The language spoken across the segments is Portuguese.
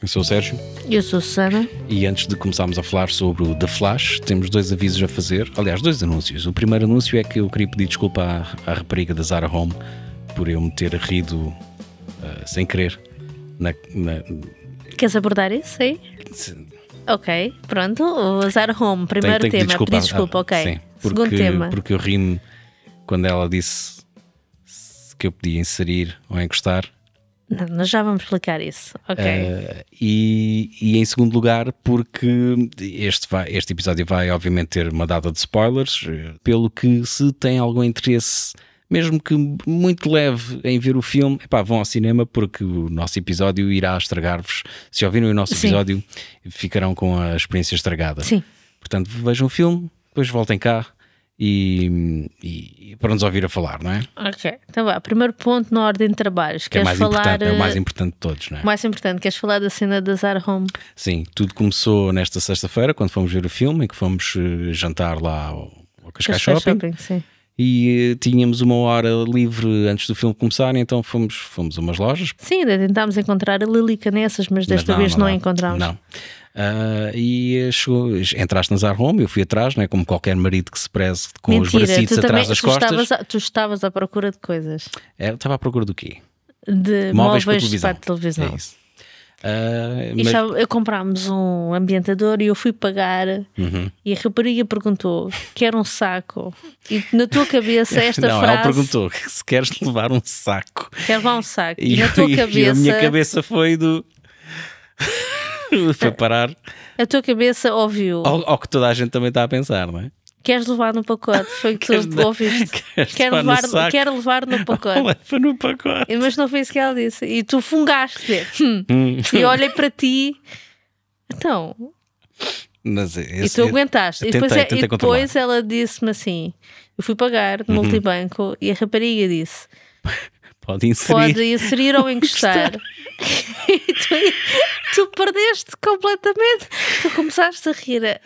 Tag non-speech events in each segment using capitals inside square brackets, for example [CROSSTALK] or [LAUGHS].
Eu sou o Sérgio Eu sou Susana. e antes de começarmos a falar sobre o The Flash, temos dois avisos a fazer. Aliás, dois anúncios. O primeiro anúncio é que eu queria pedir desculpa à, à rapariga da Zara Home por eu me ter rido ah, sem querer. Na, na- Queres abordar isso aí? se- Ok, pronto. O Zara Home, primeiro tenho pedir tema. Pedir desculpa, Ah, ok. Sim, Segundo porque, tema. porque eu ri-me quando ela disse que eu podia inserir ou encostar. Não, nós já vamos explicar isso. Ok. Uh, e, e em segundo lugar, porque este, vai, este episódio vai, obviamente, ter uma data de spoilers, eh, pelo que, se tem algum interesse, mesmo que muito leve, em ver o filme, epá, vão ao cinema, porque o nosso episódio irá estragar-vos. Se ouvirem o nosso Sim. episódio, ficarão com a experiência estragada. Sim. Portanto, vejam o filme, depois voltem cá e, e para nos ouvir a falar, não é? Ok. Então vá. Primeiro ponto na ordem de trabalhos. Que é, mais falar. é o mais eh, importante de todos, não é? mais importante, queres falar da cena da Zara Home? Sim, tudo começou nesta sexta-feira, quando fomos ver o filme, em que fomos eh, jantar lá ao, ao Cascais Cascais Shopping, sim. e eh, tínhamos uma hora livre antes do filme começar, então fomos, fomos a umas lojas. Sim, ainda tentámos encontrar a Lili Canessas, mas desta mas vez não, a dá. encontramos. Não. Ah, e chegou, entraste na Zara Home, eu fui atrás, não é? como qualquer marido que se preze com os Mentira, bracitos tu, atrás das tu, costas. estavas a, tu estavas à procura de coisas. É, estava à procura do quê? De Móveis móveis, para televisão. para televisão. É isso. E mas- já, eu comprámos um ambientador e eu fui pagar Uhum. e a rapariga perguntou quer um saco e na tua cabeça [LAUGHS] esta não, frase ela perguntou se queres levar um saco. quer levar um saco e, E, na tua [LAUGHS] e cabeça a minha cabeça foi do. [LAUGHS] foi parar a tua cabeça ouviu ao, ao que toda a gente também está a pensar, não é? queres levar no pacote foi o que tu ouviste [LAUGHS] queres quer levar no levar, saco? quer levar no pacote [LAUGHS] Leva no pacote. mas não foi isso que ela disse e tu fungaste hum. Hum. e olhei para ti então Mas E esse, tu aguentaste. eu e depois, tentei- é- tentei e depois ela disse-me assim: eu fui pagar Uhum. no multibanco e a rapariga disse: pode inserir. pode inserir ou [LAUGHS] encostar. e [LAUGHS] tu, tu perdeste completamente. Tu começaste a rir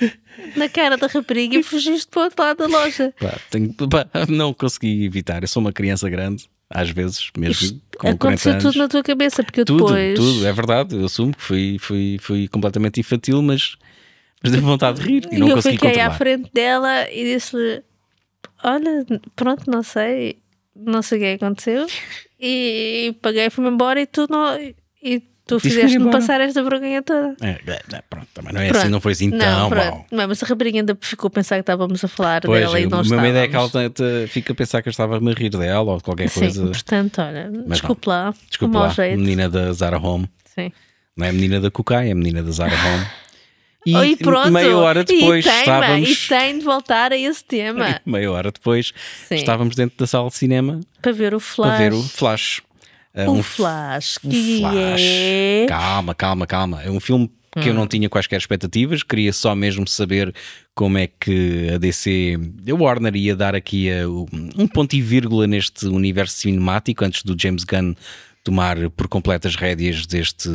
na cara da rapariga e fugiste para o outro lado da loja. Pá, tenho- pá, não consegui evitar. Eu sou uma criança grande, às vezes, mesmo Isto com 40 aconteceu anos. tudo na tua cabeça, porque eu Tudo, depois. tudo, é verdade. Eu assumo que fui, fui, fui completamente infantil, mas, mas deve vontade de rir e E não eu consegui fiquei controlar. à frente dela e disse-lhe: Olha, pronto, não sei, não sei o que é que aconteceu. E, paguei, fui-me embora e tu não. E tu fizeste-me passar esta vergonha toda. É, é, é, pronto, também não é Pronto. assim, não foi assim não, tão pronto. mal. Não, mas a rapariga ainda ficou a pensar que estávamos a falar Pois, dela e a não minha ideia é que ela estávamos. fica a pensar que eu estava a me rir dela ou de qualquer Sim, coisa. portanto, olha, não. desculpe lá, Desculpa o mau lá, jeito. menina da Zara Home. Sim. Não é a menina da Cucai, é a menina da Zara Home. [LAUGHS] E, Oh, E, pronto, meia hora depois e tem, estávamos. e tem de voltar a esse tema [LAUGHS] Meia hora depois Sim. estávamos dentro da sala de cinema para ver o flash. para ver o Flash. Ah, um f- flash, um Flash. é. Calma, calma, calma. É um filme que eu não tinha quaisquer expectativas, queria só mesmo saber como é que a DC, a Warner ia dar aqui a- um ponto e vírgula neste universo cinemático antes do James Gunn tomar por completo as rédeas deste,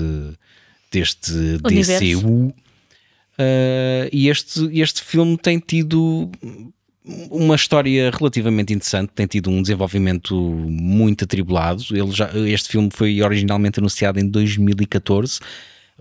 deste Universo. DCU. Uh, e este, este filme tem tido uma história relativamente interessante, tem tido um desenvolvimento muito atribulado. Ele já, este filme foi originalmente anunciado em 2014,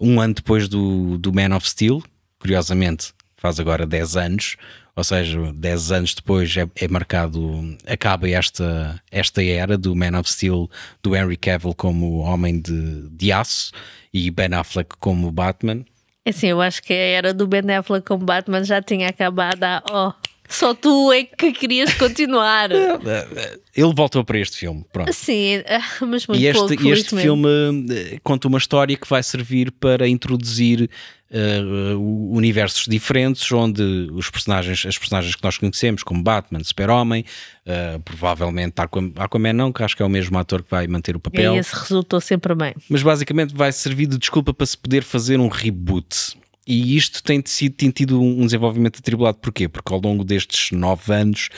um ano depois do, do Man of Steel, curiosamente faz agora 10 anos, ou seja, 10 anos depois é, é marcado, acaba esta, esta era do Man of Steel, do Henry Cavill como Homem de, de Aço e Ben Affleck como Batman. É Assim, eu acho que a era do Ben Affleck como Batman já tinha acabado há. Oh, só tu é que querias continuar. [LAUGHS] Ele voltou para este filme, pronto. Sim, ah, mas muito E este, pouco, e este filme eh, conta uma história que vai servir para introduzir uh, universos diferentes, onde os personagens, as personagens que nós conhecemos, como Batman, Super-Homem, uh, provavelmente Aquaman, não, que acho que é o mesmo ator que vai manter o E papel, aí esse resultou sempre bem. mas basicamente vai servir de desculpa para se poder fazer um reboot. E isto tem, sido, tem tido um desenvolvimento atribulado. Porquê? Porque ao longo destes nove anos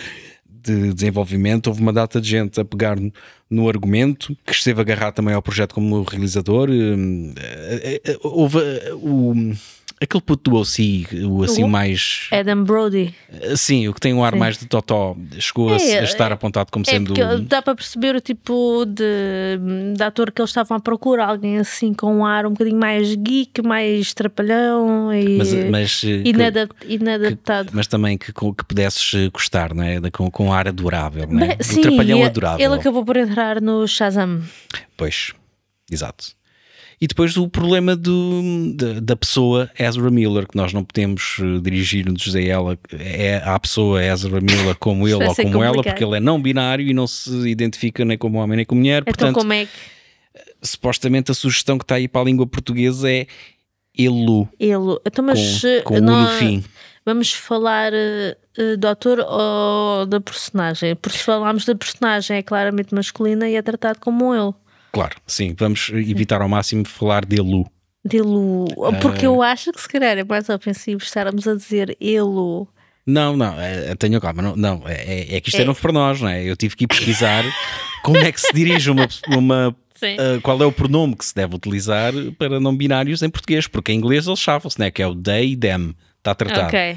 de desenvolvimento houve uma data de gente a pegar no, argumento, que esteve agarrado também ao projeto como realizador. hum, eh, eh, Houve eh, o, Aquele puto do OC, o assim O- mais. Adam Brody. Sim, o que tem um ar Sim. mais de Totó, chegou a, É, a estar apontado como É sendo. dá para perceber o tipo de, de ator que eles estavam à procura, alguém assim com um ar um bocadinho mais geek, mais trapalhão e Mas, mas, eh, que- inadap- inadaptado. mas também que, que pudesses eh, gostar, não é? Com, com ar adorável, não é? Sim, trapalhão adorável. ele acabou por entrar no Shazam. Pois, exato. E depois o problema do, da, da pessoa Ezra Miller, que nós não podemos eh, dirigir-nos a ela, é à pessoa Ezra Miller como ele ou como ela, complicado. porque ele é não binário e não se identifica nem como homem nem como mulher. Então, Portanto, como é que supostamente a sugestão que está aí para a língua portuguesa é Elu, ele. Então, mas com, eh, com não- no fim. Vamos falar eh, do ator ou da personagem? Porque se falarmos da personagem é claramente masculina e é tratado como ele. Claro, sim, vamos evitar ao máximo falar de Elu. Dilo. Porque Ah. eu acho que se calhar é mais ofensivo estarmos a dizer ele. Não, não, é, tenho calma, não, não é, é que isto é. É. novo para nós, não é? Eu tive que ir pesquisar [LAUGHS] como é que se dirige uma, uma. Uh, qual é o pronome que se deve utilizar para não binários em português, porque em inglês eles chavam-se, né? que é o they, them, está tratado. ok.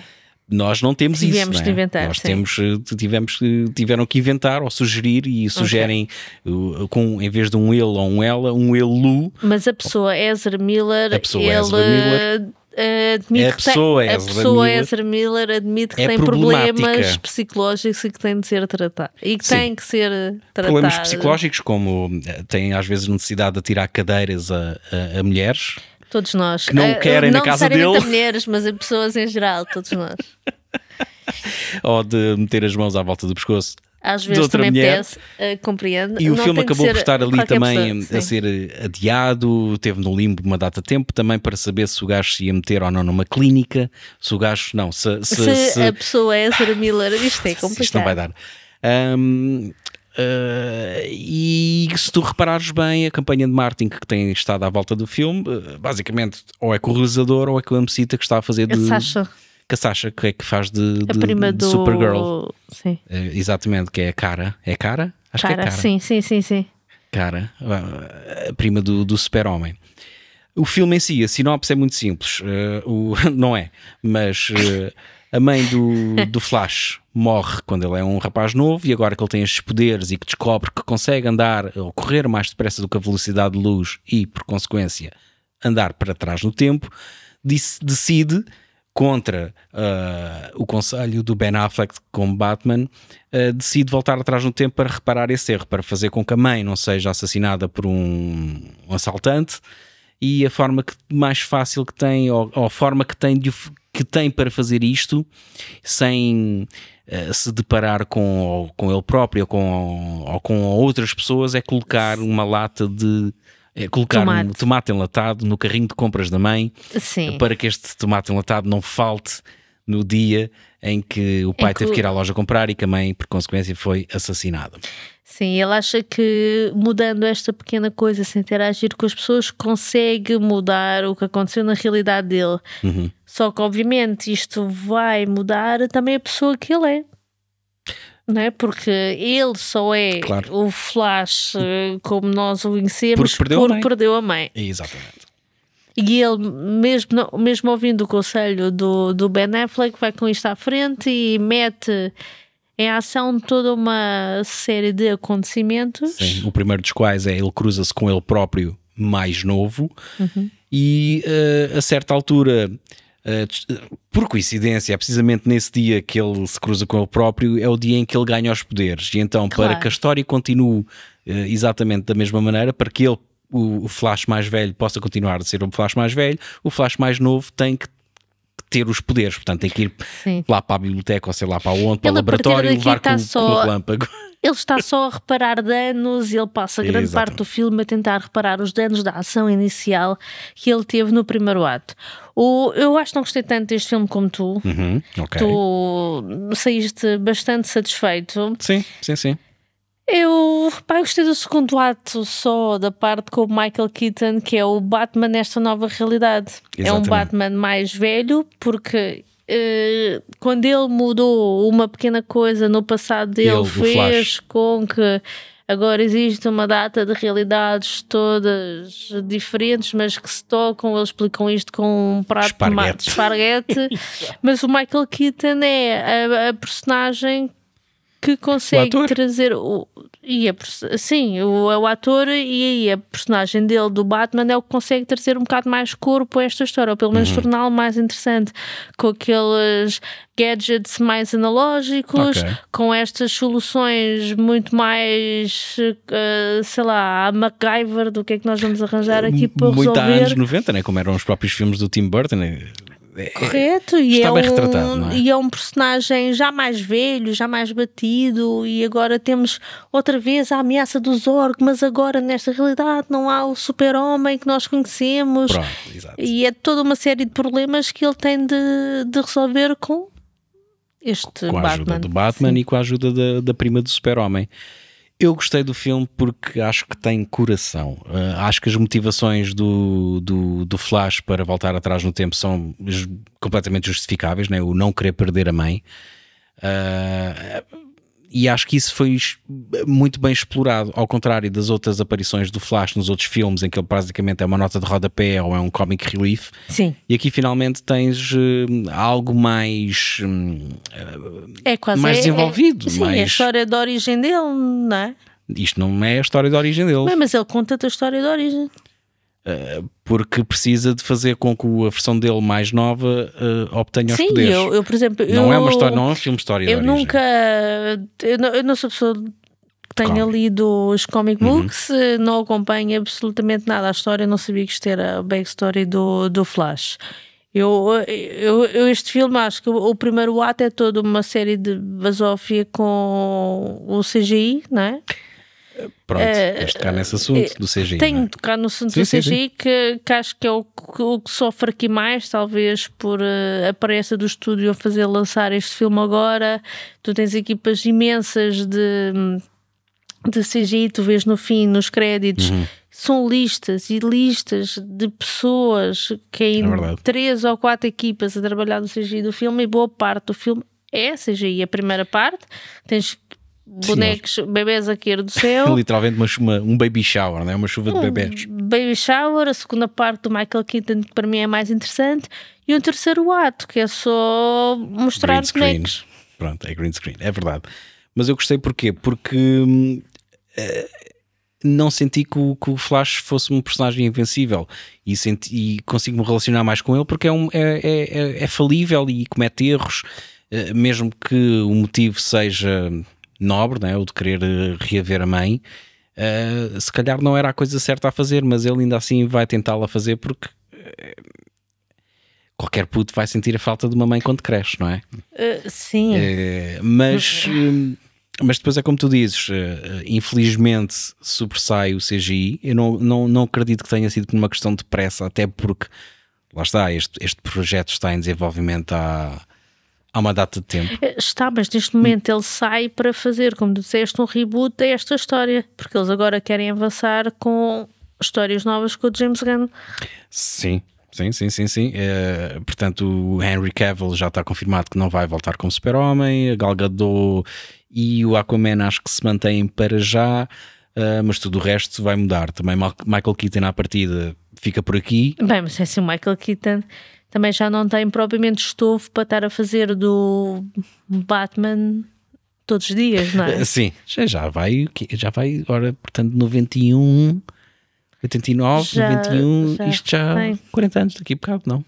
Nós não temos Tivemos isso. de né? inventar, Nós sim. temos, uh, tivemos, uh, tiveram que inventar ou sugerir e sugerem uh, com, em vez de um ele ou um ela, um elu. Mas a pessoa Ezra Miller, A pessoa ele Ezra Miller- eh, admite A que tem- pessoa a Ezra pessoa Miller Ezra Miller admite que é tem problemas psicológicos e que tem de ser tratado. E que Sim. tem que ser tratado. Problemas psicológicos, como têm às vezes necessidade de atirar cadeiras a, a- a mulheres. Todos nós. que não Eh, querem na não casa necessariamente dele. a mulheres, mas a pessoas em geral, todos nós. [LAUGHS] ou de meter as mãos à volta do pescoço. Às vezes outra também mulher. eh, compreendo. E o Não filme tem de acabou por estar ali também pessoa, a ser adiado, teve no limbo uma data de tempo também para saber se o gajo se ia meter ou não numa clínica, se o gajo, não, se, se, Se, se- a pessoa é Ezra Miller, isto é complicado. [LAUGHS] isto não vai dar. Ahm, ah, e se tu reparares bem, a campanha de marketing que tem estado à volta do filme, eh, basicamente, ou é com o realizador ou é com a Mecita que está a fazer de. A Sasha, Que a Sasha, que é que faz de, de- de do. Supergirl. Sim. Eh, exatamente, que é a cara. É cara? Acho que é Cara, cara. sim, sim, sim, sim. cara, a prima do, do super-homem. O filme em si, a sinopse é muito simples, eh, o, [LAUGHS] não é? Mas a mãe do, do Flash morre quando ele é um rapaz novo e agora que ele tem estes poderes e que descobre que consegue andar ou correr mais depressa do que a velocidade de luz e, por consequência, andar para trás no tempo, decide contra ah, o conselho do Ben Affleck como Batman, ah, decide voltar atrás no tempo para reparar esse erro, para fazer com que a mãe não seja assassinada por um, um assaltante e a forma que, mais fácil que tem, ou, ou a forma que tem, de que tem para fazer isto sem ah, se deparar com, ou com ele próprio ou com, ou com outras pessoas é colocar uma lata de é colocar Tomate. um tomate enlatado no carrinho de compras da mãe Sim. para que este tomate enlatado não falte no dia em que o pai que teve que ir à loja comprar e que a mãe, por consequência, foi assassinada. Sim, ele acha que mudando esta pequena coisa, sem interagir com as pessoas, consegue mudar o que aconteceu na realidade dele. Uhum. Só que, obviamente, isto vai mudar também a pessoa que ele é. Não é? Porque ele só é Claro. o Flash eh, como nós o conhecemos Porque perdeu a mãe. perdeu a mãe. Exatamente. E ele, mesmo, não- mesmo ouvindo o conselho do, do Ben Affleck, vai com isto à frente e mete em ação toda uma série de acontecimentos. Sim. O primeiro dos quais é ele cruza-se com ele próprio mais novo Uhum. e eh, a certa altura, des- por coincidência, é precisamente nesse dia que ele se cruza com ele próprio, é o dia em que ele ganha os poderes. E então, para Claro. que a história continue eh, exatamente da mesma maneira, para que ele, o, o Flash mais velho, possa continuar a ser o Flash mais velho, o Flash mais novo tem que ter os poderes, portanto tem que ir Sim. lá para a biblioteca ou sei lá para onde, para Ele, o laboratório e levar com, só- com o relâmpago. [LAUGHS] Ele está só a reparar danos e ele passa grande Exatamente. parte do filme a tentar reparar os danos da ação inicial que ele teve no primeiro ato. O, eu acho que não gostei tanto deste filme como tu. Uhum, ok. Tu saíste bastante satisfeito. Sim, sim, sim. Eu, pá, gostei do segundo ato só, da parte com o Michael Keaton, que é o Batman nesta nova realidade. É um Exatamente. Batman mais velho, porque eh, quando ele mudou uma pequena coisa no passado dele, Ele, fez com que agora existe uma data de realidades todas diferentes, mas que se tocam, eles explicam isto com um prato Esparguete. de esparguete. [LAUGHS] mas o Michael Keaton é a, a personagem que consegue ator. trazer o e a, sim, o, o ator e aí a personagem dele do Batman é o que consegue trazer um bocado mais corpo a esta história, ou pelo menos torná-lo mais interessante, com aqueles gadgets mais analógicos, Ok. com estas soluções muito mais eh, sei lá, a MacGyver do que é que nós vamos arranjar aqui para Muito há resolver. anos 90, né? como eram os próprios filmes do Tim Burton. né? É- é- Correto, e é, um, é? e é um personagem já mais velho, já mais batido, e agora temos outra vez a ameaça do Zorg, mas agora nesta realidade não há o super-homem que nós conhecemos, Pronto, e é toda uma série de problemas que ele tem de, de resolver com este com a Batman. ajuda do Batman e com a ajuda da, da prima do Super-Homem. Eu gostei do filme porque acho que tem coração. Uh, acho que as motivações do, do, do Flash para voltar atrás no tempo são completamente justificáveis, né? o não querer perder a mãe. Uh, e acho que isso foi muito bem explorado, ao contrário das outras aparições do Flash nos outros filmes, em que ele basicamente é uma nota de rodapé ou é um comic relief. Sim, E aqui finalmente tens uh, algo mais. hum, é quase mais é- é- desenvolvido, sim, é a mais- história da origem dele, não é? isto não é a história de origem dele, Bem, mas ele conta-te a história da origem. Porque precisa de fazer com que a versão dele mais nova uh, obtenha Sim, os poderes. eu, eu, por exemplo, não eu, é uma história, não é um filme história Eu nunca. Eu não, eu não sou pessoa que tenha lido os comic Uhum. books, eh, não acompanho absolutamente nada a história, não sabia que isto era a backstory do, do Flash. Eu, eu, eu este filme acho que o, o primeiro ato é toda uma série de basófia com o CGI, não é? Pronto, queres tocar nesse assunto do CGI. Tenho é? de tocar no assunto Sim, do sim, CGI Que, que acho que é o, que- o que sofre aqui mais, talvez por eh, a pressa do estúdio a fazer lançar este filme agora. Tu tens equipas imensas de, de CGI, tu vês no fim, nos créditos. Uhum. São listas e listas de pessoas que em É três ou quatro equipas a trabalhar no CGI do filme e boa parte do filme é CGI. A primeira parte tens bonecos, bebés a cair do céu. [LAUGHS] Literalmente uma, uma- um baby shower, não é? uma chuva de Um bebés. Baby Shower, a segunda parte do Michael Keaton, que para mim é mais interessante, e um terceiro ato, que é só mostrar Green screen. bonecos. Pronto, é green screen, é verdade. Mas eu gostei porquê? Porque hum, eh, não senti que o, que o Flash fosse um personagem invencível e, senti, e consigo me relacionar mais com ele porque é, um, é, é, é- é falível e comete erros, eh, mesmo que o motivo seja nobre, né, o de querer eh, reaver a mãe. eh, se calhar não era a coisa certa a fazer, mas ele ainda assim vai tentá-la fazer porque eh, qualquer puto vai sentir a falta de uma mãe quando cresce, não é? Uh, sim, Eh, mas, hum, mas depois é como tu dizes, infelizmente sobressai o CGI. Eu não, não, não acredito que tenha sido por uma questão de pressa, até porque lá está, este, este projeto está em desenvolvimento há, há uma data de tempo. Eh, está, mas neste momento ele sai para fazer, como disseste, um reboot a esta história, porque eles agora querem avançar com histórias novas com o James Gunn. Sim. Sim, sim, sim, sim. Eh, portanto, o Henry Cavill já está confirmado que não vai voltar como super-homem, a Gal Gadot e o Aquaman acho que se mantêm para já, eh, mas tudo o resto vai mudar. Também Michael Keaton à partida fica por aqui, Bem, mas é assim, o Michael Keaton também já não tem propriamente estofo para estar a fazer do Batman todos os dias, não é? [LAUGHS] Sim, já, já vai, já vai agora, portanto, 91, 89, Já- 91, já isto já tem. 40 anos daqui a bocado, não?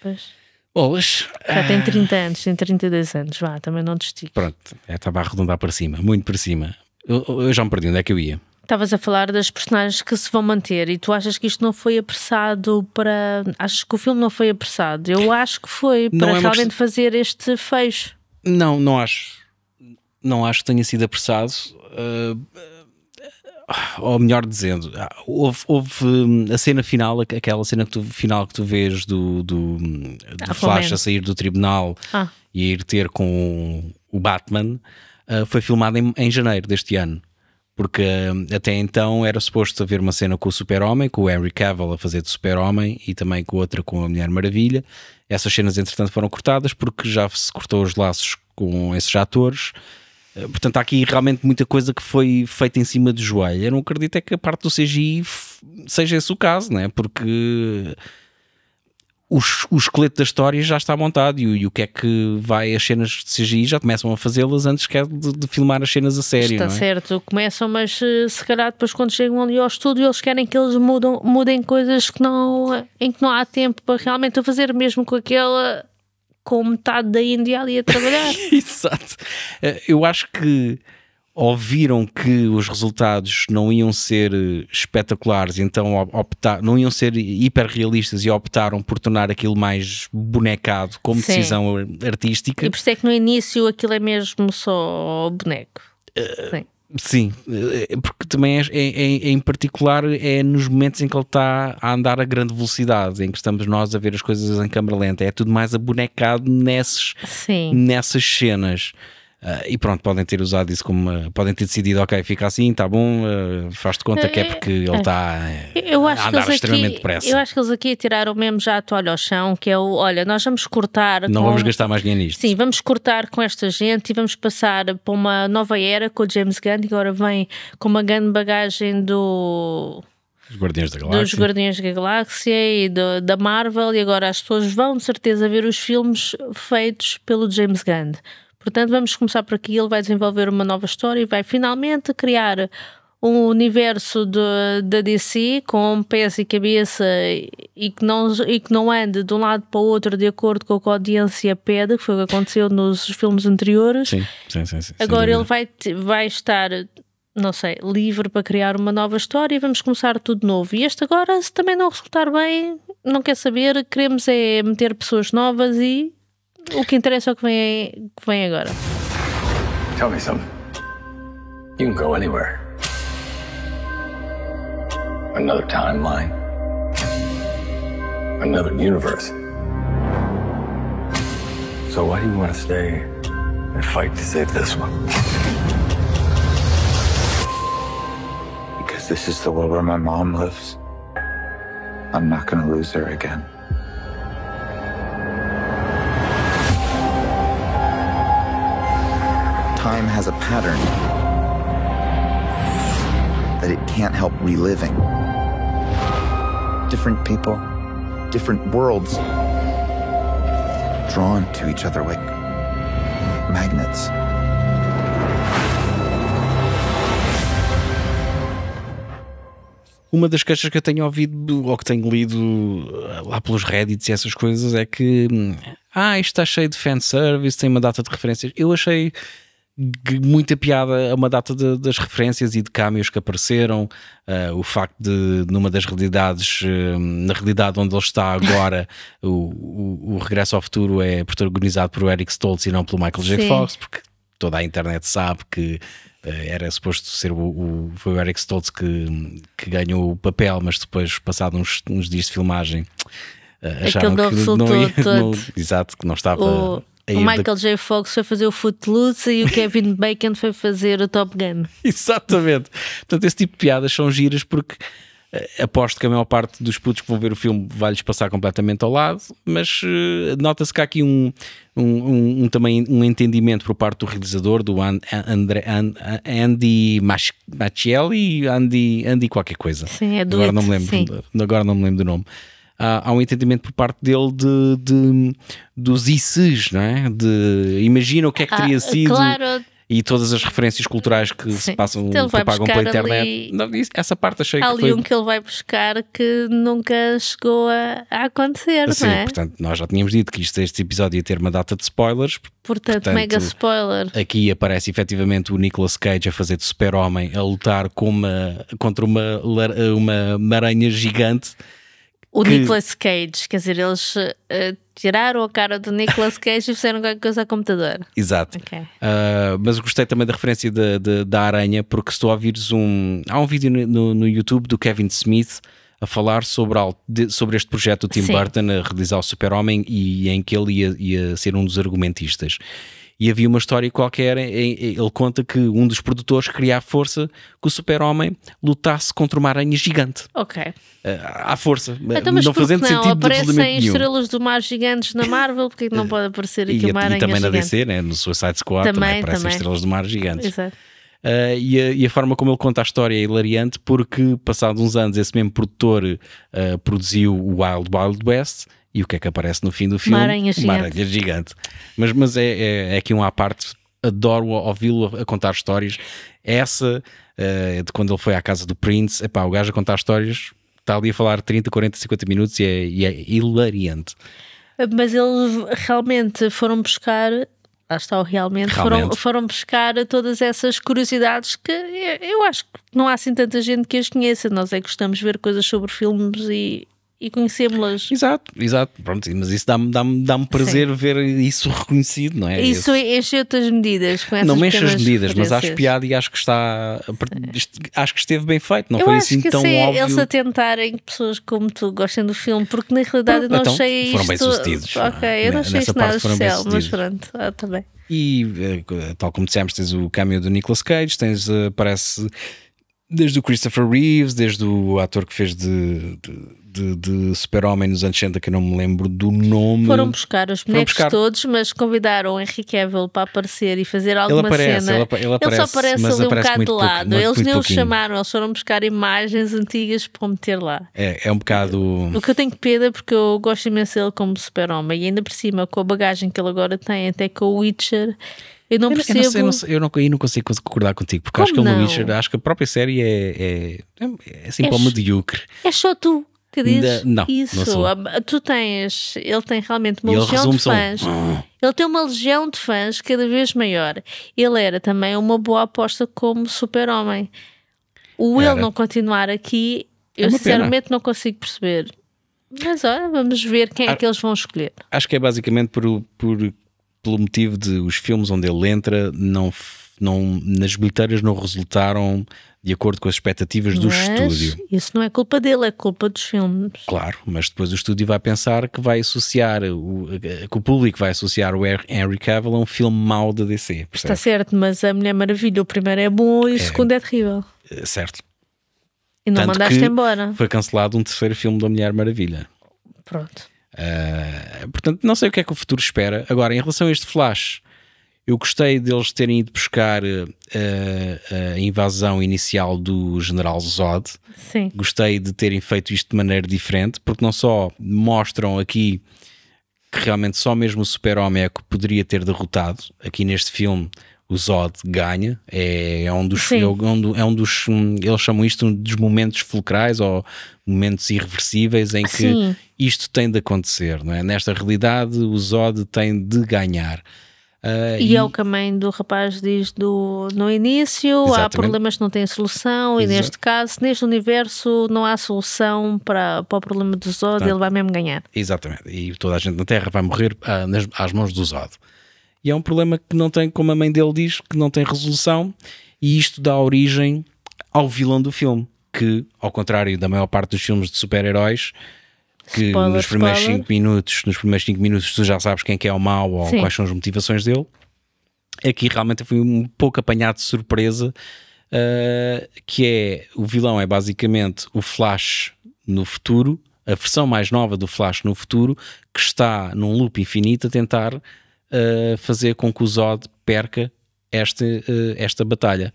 Pois-. Bolas. Já tem 30 anos, tem 32 anos, vá, também não estico. Pronto, estava a arredondar para cima, muito para cima. Eu, eu já me perdi, onde é que eu ia? Estavas a falar das personagens que se vão manter e tu achas que isto não foi apressado para. Achas que o filme não foi apressado? Eu acho que foi para é realmente fazer este fecho. Não, não acho. Não acho que tenha sido apressado. uh, ou melhor dizendo, ah, houve, houve, hum, a cena final, aqu- aquela cena que tu, final que tu vês do, do, do Aquaman. Flash a sair do tribunal Ah. e a ir ter com o Batman, ah, foi filmada em, em janeiro deste ano. Porque ah, até então era suposto haver uma cena com o Super-Homem, com o Henry Cavill a fazer de Super-Homem e também com outra com a Mulher Maravilha. Essas cenas, entretanto, foram cortadas porque já se cortou os laços com esses atores. Uh, portanto, há aqui realmente muita coisa que foi feita em cima do joelho. Eu não acredito é que a parte do CGI seja esse o caso, né? porque o, o esqueleto da história já está montado e o, e o que é que vai as cenas de CGI já começam a fazê-las antes que é de, de, filmar as cenas a sério. Está é? certo, começam, mas eh, se calhar depois quando chegam ali ao estúdio eles querem que eles mudam, mudem coisas que não, em que não há tempo para realmente fazer, mesmo com aquela com metade da Índia ali a trabalhar. [LAUGHS] Exato. Eh, eu acho que ouviram que os resultados não iam ser eh, espetaculares, então optar, não iam ser hiperrealistas e optaram por tornar aquilo mais bonecado como Sim. decisão artística. E por isso é que no início aquilo é mesmo só boneco. Uh, Sim. Sim, eh, porque também é, é, é, em particular é nos momentos em que ele está a andar a grande velocidade, em que estamos nós a ver as coisas em câmera lenta, é tudo mais abonecado nesses, nessas cenas. Uh, e pronto, podem ter usado isso como. Uh, podem ter decidido, ok, fica assim, está bom, uh, faz-te conta que é porque ele está a andar extremamente aqui, depressa. Eu acho que eles aqui tiraram mesmo já a toalha ao chão, que é o: olha, nós vamos cortar. Não com, vamos gastar mais dinheiro nisto. Sim, vamos cortar com esta gente e vamos passar para uma nova era com o James Gunn, e agora vem com uma grande bagagem do. Os Guardiões da Galáxia. Dos Guardiões da Galáxia e do, da Marvel, e agora as pessoas vão de certeza ver os filmes feitos pelo James Gunn. Portanto, vamos começar por aqui. Ele vai desenvolver uma nova história e vai finalmente criar um universo da DC com pés e cabeça e que, não, e que não ande de um lado para o outro de acordo com o que a audiência pede, que foi o que aconteceu nos filmes anteriores. Sim, sim, sim. sim Agora ele vai, vai estar, não sei, livre para criar uma nova história e vamos começar tudo novo. E este agora, se também não resultar bem, não quer saber, queremos é meter pessoas novas e O que interessa é o que vem, que vem agora. Tell me something. You can go anywhere. Another timeline. Another universe. So why do you want to stay and fight to save this one? Because this is the world where my mom lives. I'm not to lose her again. Time has a pattern that it can't help reliving. Different people, different worlds, drawn to each other like magnets. Uma das queixas que eu tenho ouvido ou que tenho lido eh, lá pelos Reddits e essas coisas é que hum, ah, isto está cheio de fanservice, tem uma data de referências. Eu achei muita piada a uma data de, das referências e de cameos que apareceram, uh, o facto de numa das realidades, uh, na realidade onde ele está agora, [LAUGHS] o, o, o, Regresso ao Futuro é protagonizado por Eric Stoltz e não pelo Michael J. Fox, porque toda a internet sabe que uh, era suposto ser o, o, foi o Eric Stoltz que, que ganhou o papel, mas depois, passado uns, uns dias de filmagem, acharam que [LAUGHS] não ia, não, exato, que não estava o o Michael J. Fox foi fazer o Footloose e o [LAUGHS] Kevin Bacon foi fazer o Top Gun. Exatamente. Portanto, esse tipo de piadas são giras porque uh, aposto que a maior parte dos putos que vão ver o filme vai-lhes passar completamente ao lado, mas uh, nota-se que há aqui um, um, um, um, também um entendimento por parte do realizador, do And, André, And, Andy Machielli, Andy, Andy qualquer coisa. Sim, é do agora, não me lembro, agora não me lembro do nome há, há um entendimento por parte dele de, de dos ICs, não é? De imagina o que é que teria ah, sido. Claro. E todas as referências culturais que Sim. se passam, então que pagam pela internet. Ali... Não, essa parte achei Há que ali foi... um que ele vai buscar que nunca chegou a, a acontecer, Sim, não é? portanto, nós já tínhamos dito que isto, este episódio ia ter uma data de spoilers. Portanto, portanto mega spoiler. Aqui aparece efetivamente o Nicolas Cage a fazer de super-homem, a lutar com uma, contra uma, uma, uma aranha gigante o que... Nicolas Cage, quer dizer, eles uh, tiraram a cara do Nicolas [LAUGHS] Cage e fizeram qualquer coisa ao computador. Exato. Okay. Uh, mas gostei também da referência de, de, da aranha, porque se tu ouvires um. Há um vídeo no, no YouTube do Kevin Smith a falar sobre, sobre este projeto do Tim Sim. Burton a realizar o Super-Homem e em que ele ia, ia ser um dos argumentistas. E havia uma história qualquer, ele conta que um dos produtores queria à força que o super-homem lutasse contra uma aranha gigante. Ok. Uh, à força. Então, mas não fazendo não? sentido Aparecem estrelas do mar gigantes na Marvel, porque não [LAUGHS] pode aparecer aqui e, uma aranha E também gigante? na DC, né? no Suicide Squad, também, também aparecem também. estrelas do mar gigantes. Exato. Uh, e, a, e, a, forma como ele conta a história é hilariante porque, passados uns anos, esse mesmo produtor uh, produziu o Wild Wild West e o que é que aparece no fim do filme? Uma aranha gigante. Uma aranha gigante. Mas, mas é, é, é aqui um à parte, adoro ouvi-lo a contar histórias. Essa, uh, de quando ele foi à casa do Prince, epá, o gajo a contar histórias está ali a falar 30, 40, 50 minutos e é, e é hilariante. Mas eles realmente foram buscar lá está realmente, realmente. Foram, foram buscar todas essas curiosidades que eu acho que não há assim tanta gente que as conheça. Nós é que gostamos de ver coisas sobre filmes e, e conhecemos-las. Exato, exato. Pronto, mas isso dá-me dá -me, dá -me prazer Sim. ver isso [LAUGHS] reconhecido, não é? Isso encheu-te as medidas com essas Não mexe as medidas, mas acho piada e acho que está. Acho que esteve bem feito, não eu foi assim tão sei, óbvio. Eles a tentarem que pessoas como tu gostem do filme, porque na realidade eu não então, achei foram isto. bem sucedidos. Ok, eu não achei isto nada especial, mas pronto, ah, também. E eh, tal como dissemos, tens o cameo do Nicolas Cage, tens, uh, parece desde o Christopher Reeves, desde o ator que fez de, de de, de Super-Homem nos anos 60 que eu não me lembro do nome. Foram buscar os bonecos buscar... todos, mas convidaram o Henry Cavill para aparecer e fazer alguma ele aparece, cena. Ele, ele, aparece, ele só aparece ali um bocado de lado. Pouco, eles nem o chamaram, eles foram buscar imagens antigas para meter lá. É, é um bocado. O que eu tenho pena é porque eu gosto imenso dele como Super-Homem e ainda por cima com a bagagem que ele agora tem, até com o Witcher. Eu não percebo. Eu, não sei, não sei, eu, não, eu não consigo concordar contigo, porque acho que no Witcher, acho que a própria série é, é, é assim é, para o medíocre. É só tu que diz não, isso. Não tu tens, ele tem realmente uma legião de fãs. Ah. Ele tem uma legião de fãs cada vez maior. Ele era também uma boa aposta como super-homem. O ele não continuar aqui, eu é sinceramente pena. não consigo perceber. Mas olha, vamos ver quem é que eles vão escolher. Acho que é basicamente por, por, pelo motivo de os filmes onde ele entra não, não, nas bilheteiras não resultaram de acordo com as expectativas do mas estúdio. Isso não é culpa dele, é culpa dos filmes. Claro, mas depois o estúdio vai pensar que vai associar, o, que o público vai associar o Henry Cavill a um filme mau da DC. Percebe? Está certo, mas a Mulher Maravilha, o primeiro é bom e o é, segundo é terrível. É, certo. E não Tanto mandaste embora. Foi cancelado um terceiro filme da Mulher Maravilha. Pronto. Uh, portanto, não sei o que é que o futuro espera. Agora, em relação a este Flash, eu gostei deles terem ido buscar uh, a invasão inicial do General Zod. Sim. Gostei de terem feito isto de maneira diferente, porque não só mostram aqui que realmente só mesmo o Super-Homem é que poderia ter derrotado. Aqui neste filme, o Zod ganha. É, é um dos. É um, é um dos. Eles chamam isto dos momentos fulcrais ou momentos irreversíveis em que Sim. isto tem de acontecer. Não é? Nesta realidade, o Zod tem de ganhar. Uh, e, e, é o que a mãe do rapaz diz do, no início: Exatamente. há problemas que não têm solução, Exato. e neste caso, neste universo, não há solução para, para o problema do Zod, ele vai mesmo ganhar. Exatamente, e toda a gente na Terra vai morrer uh, nas, às mãos do Zod. E é um problema que não tem, como a mãe dele diz, que não tem resolução, e isto dá origem ao vilão do filme, que, ao contrário da maior parte dos filmes de super-heróis, que spoiler, nos primeiros 5 minutos, nos primeiros 5 minutos tu já sabes quem é que é o mau ou Sim. quais são as motivações dele. Aqui realmente foi um pouco apanhado de surpresa, uh, que é o vilão é basicamente o Flash no futuro, a versão mais nova do Flash no futuro, que está num loop infinito a tentar uh, fazer com que o Zod perca esta, uh, esta batalha.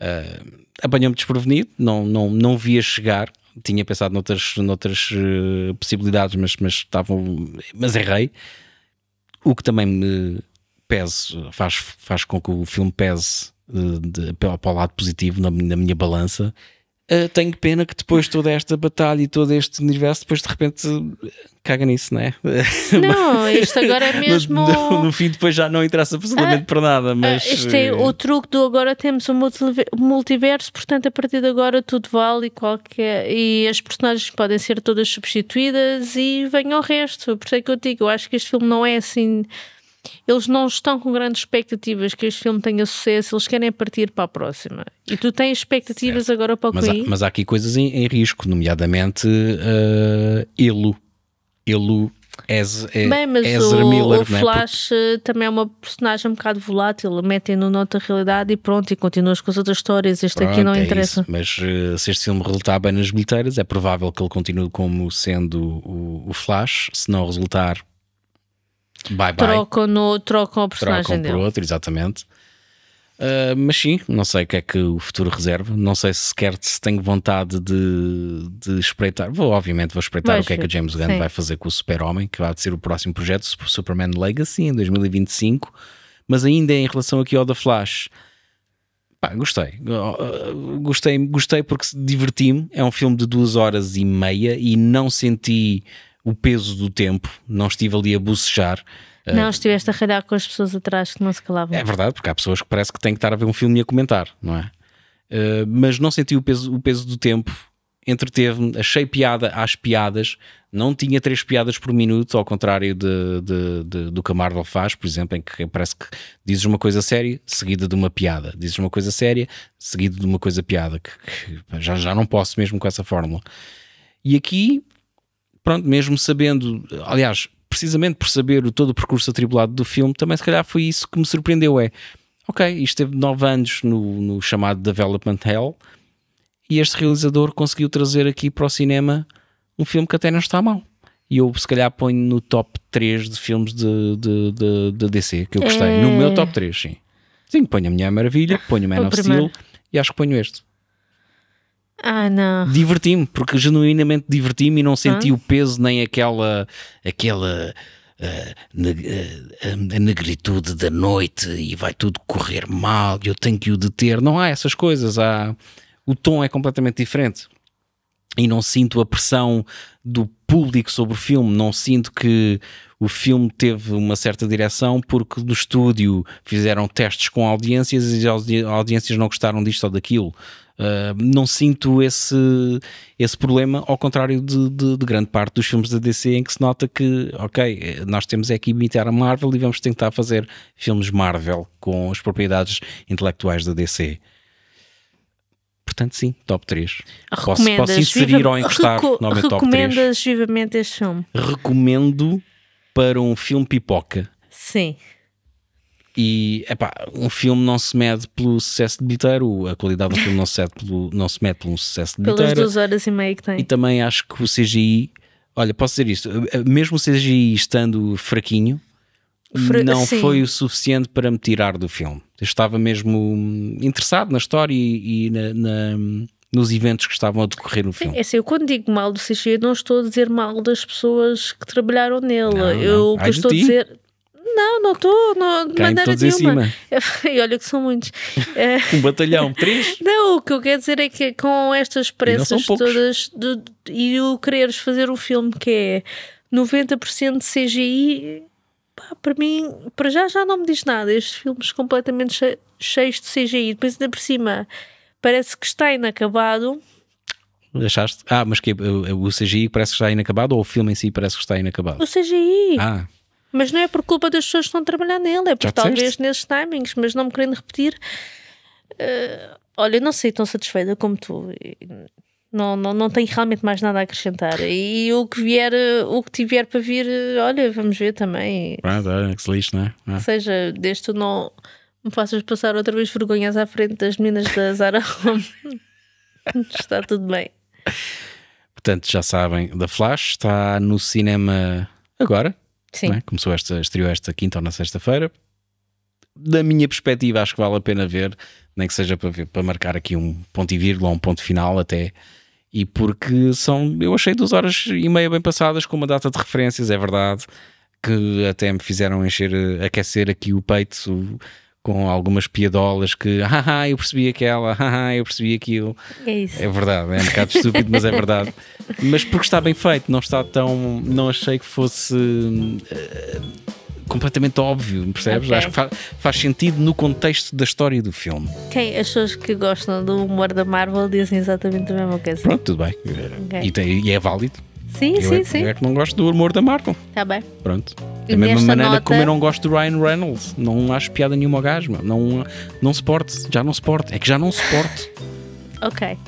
Uh, apanhou-me desprevenido, não, não, não via chegar, tinha pensado noutras, noutras uh, possibilidades, mas, mas estavam. Mas errei. O que também me pese, faz, faz com que o filme pese uh, de, para o lado positivo na, na minha balança. Uh, tenho pena que depois de toda esta batalha e todo este universo, depois de repente caga nisso, não é? [LAUGHS] Não, isto agora é mesmo. No, no, fim, depois já não interessa absolutamente ah, para nada. Mas ah, isto é o truque do agora temos um multiverso, portanto, a partir de agora tudo vale e qualquer. E as personagens podem ser todas substituídas e vem o resto. Por isso é que eu digo, eu acho que este filme não é assim eles não estão com grandes expectativas que este filme tenha sucesso, eles querem partir para a próxima. E tu tens expectativas certo. agora para o mas há, mas há aqui coisas em, em risco, nomeadamente uh, Elo. Elo Ez, é, Bem, mas Ezra o, Miller, o não é? Flash eh, também é uma personagem um bocado volátil, metem-no noutra realidade e pronto, e continuas com as outras histórias. Este aqui Pronto, não é interessa. isso. Mas eh, se este filme resultar bem nas bilheteiras, é provável que ele continue como sendo o, o Flash. Se não resultar, bye bye. Trocam, no, trocam a personagem Trocam por dele. outro, exatamente. Ah, mas sim, não sei o que é que o futuro reserva. Não sei se sequer se tenho vontade de, de espreitar. Vou, obviamente, vou espreitar o que é que a James Gunn sim. vai fazer com o Super-Homem, que vai ser o próximo projeto, Sup- Superman Legacy, em 2025. Mas ainda em relação aqui ao da Flash, pá, gostei. Uh, Gostei, gostei porque diverti-me. É um filme de duas horas e meia e não senti o peso do tempo. Não estive ali a bocejar. Não, estiveste a ralhar com as pessoas atrás que não se calavam. É verdade, porque há pessoas que parece que têm que estar a ver um filme e a comentar, não é? Uh, mas não senti o peso, o peso do tempo, entreteve-me, achei piada às piadas, não tinha três piadas por minuto, ao contrário de, de- de- do que a Marvel faz, por exemplo, em que parece que dizes uma coisa séria, seguida de uma piada, dizes uma coisa séria, seguida de uma coisa piada, que, que já, já não posso mesmo com essa fórmula. E aqui, pronto, mesmo sabendo, aliás, precisamente por saber todo o percurso atribulado do filme, também se calhar foi isso que me surpreendeu, é ok, isto teve nove anos no, no chamado Development Hell e este realizador conseguiu trazer aqui para o cinema um filme que até não está mal. E eu se calhar ponho no top 3 de filmes de, de, de, de DC que eu gostei. É. No meu top 3, sim. Sim, ponho a Mulher Maravilha, ponho o Man O of primeiro. Steel e acho que ponho este. Ah, não. Diverti-me, porque genuinamente diverti-me e não senti Ah. o peso nem aquela aquela ah, ah, a negritude da noite e vai tudo correr mal e eu tenho que o deter. Não há essas coisas. Há, o tom é completamente diferente. E não sinto a pressão do público sobre o filme, não sinto que o filme teve uma certa direção porque no estúdio fizeram testes com audiências e as audi- audiências não gostaram disto ou daquilo. Uh, não sinto esse, esse problema, ao contrário de, de- de grande parte dos filmes da DC, em que se nota que, ok, nós temos é que imitar a Marvel e vamos tentar fazer filmes Marvel com as propriedades intelectuais da DC. Portanto, sim, top 3. Posso, posso inserir viva- ou encostar reco- no meu top 3. Recomendas vivamente este filme? Recomendo para um filme pipoca. Sim. E epá, um filme não se mede pelo sucesso de bilheteiro, a qualidade do filme não se, mede pelo, não se mede pelo sucesso de Pelas bilheteiro. duas horas e meia que tem. E também acho que o CGI, olha, posso dizer isto, mesmo o CGI estando fraquinho, Fra- não sim. foi o suficiente para me tirar do filme. Eu estava mesmo interessado na história e, e na- na- nos eventos que estavam a decorrer no filme. É assim, eu quando digo mal do CGI, não estou a dizer mal das pessoas que trabalharam nele. Não, eu o que estou a dizer. Não, não estou, não, de maneira nenhuma. [LAUGHS] E olha que são muitos. É, [LAUGHS] Um batalhão, três. não, o que eu quero dizer é que com estas pressas todas do- e o quereres fazer um filme que é 90% de CGI, pá, para mim, para já já não me diz nada. Estes filmes completamente che- cheios de CGI, depois ainda por cima parece que está inacabado. Achaste? Ah, mas que o o CGI parece que está inacabado ou o filme em si parece que está inacabado? O CGI. Ah, Mas não é por culpa das pessoas que estão a trabalhar nele, é por Já talvez nesses timings, mas não me querendo repetir. eh, olha, não sei tão satisfeita como tu. Não, não, não tenho realmente mais nada a acrescentar. E o que vier, eh, o que tiver para vir, eh, olha, vamos ver também. pronto, olha, que se lixe, não é? Ah. Ou seja, desde tu não me faças passar outra vez vergonhas à frente das meninas da Zara Home. [LAUGHS] Está tudo bem. Portanto, já sabem, da Flash está no cinema agora. Sim. é? Começou esta, estreou esta quinta ou na sexta-feira. Da minha perspectiva, acho que vale a pena ver, nem que seja para, ver, para marcar aqui um ponto e vírgula, um ponto final até. E porque são, eu achei duas horas e meia bem passadas, com uma data de referências, é verdade, que até me fizeram encher, aquecer aqui o peito com algumas piadolas que, haha, [LAUGHS] eu percebi aquela, haha, eu percebi aquilo. É isso. É verdade, é um bocado estúpido, mas é verdade. Mas porque está bem feito, não está tão. Não achei que fosse eh, completamente óbvio, percebes? Ok. Acho que fa- faz sentido no contexto da história do filme. Quem, as pessoas que gostam do humor da Marvel dizem exatamente a mesma coisa. Pronto, tudo bem. Ok. E, tem- e é válido. Sim, eu, sim, é, sim. eu é que não gosto do humor da Marvel. Está bem. Pronto. E Da mesma maneira nota- como eu não gosto do Ryan Reynolds. Não acho piada nenhuma ao gajo, meu. Não, não suporte. Já não suporte. É que já não suporte. [LAUGHS] Ok.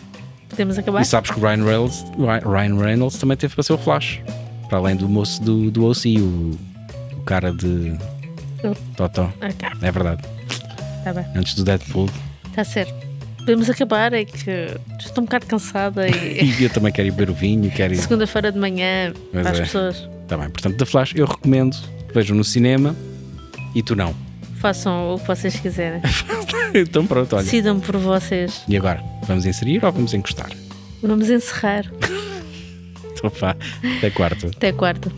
Podemos acabar? E sabes que o Ryan Reynolds, Ryan Reynolds também teve para ser o Flash. Para além do moço do, do OC, o, o cara de Oh. Totó. Ok, É verdade. tá bem. Antes do Deadpool. Está certo. Podemos acabar, é que estou um bocado cansada e [LAUGHS] E eu também quero ir beber o vinho, quero ir. segunda-feira de manhã Pois para as é. pessoas Tá bem. Portanto, The Flash eu recomendo. Vejam no cinema e tu não. façam o que vocês quiserem. [LAUGHS] então pronto, olha. Decidam por vocês. E agora? Vamos inserir ou vamos encostar? Vamos encerrar. [LAUGHS] Então vá. Até quarta. Até quarta.